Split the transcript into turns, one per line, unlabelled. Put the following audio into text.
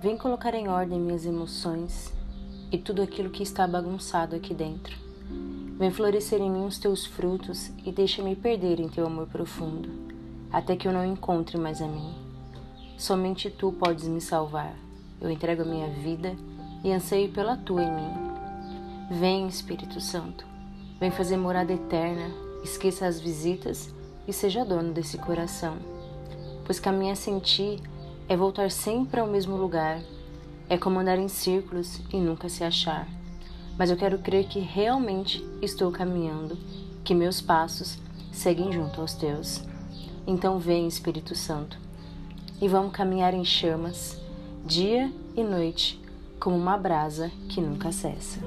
Vem colocar em ordem minhas emoções e tudo aquilo que está bagunçado aqui dentro. Vem florescer em mim os teus frutos e deixa-me perder em teu amor profundo, até que eu não encontre mais a mim. Somente tu podes me salvar. Eu entrego a minha vida e anseio pela tua em mim. Vem, Espírito Santo, vem fazer morada eterna, esqueça as visitas e seja dono desse coração. Pois caminhar sem ti é voltar sempre ao mesmo lugar, é como andar em círculos e nunca se achar. Mas eu quero crer que realmente estou caminhando, que meus passos seguem junto aos teus. Então vem, Espírito Santo, e vamos caminhar em chamas, dia e noite, como uma brasa que nunca cessa.